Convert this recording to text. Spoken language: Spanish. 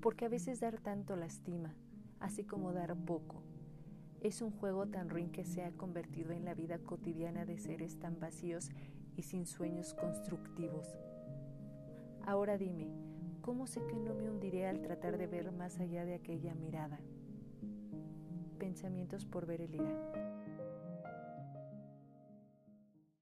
porque a veces dar tanto lastima, así como dar poco. Es un juego tan ruin que se ha convertido en la vida cotidiana de seres tan vacíos y sin sueños constructivos. Ahora dime, ¿cómo sé que no me hundiré al tratar de ver más allá de aquella mirada? Pensamientos por ver el ira.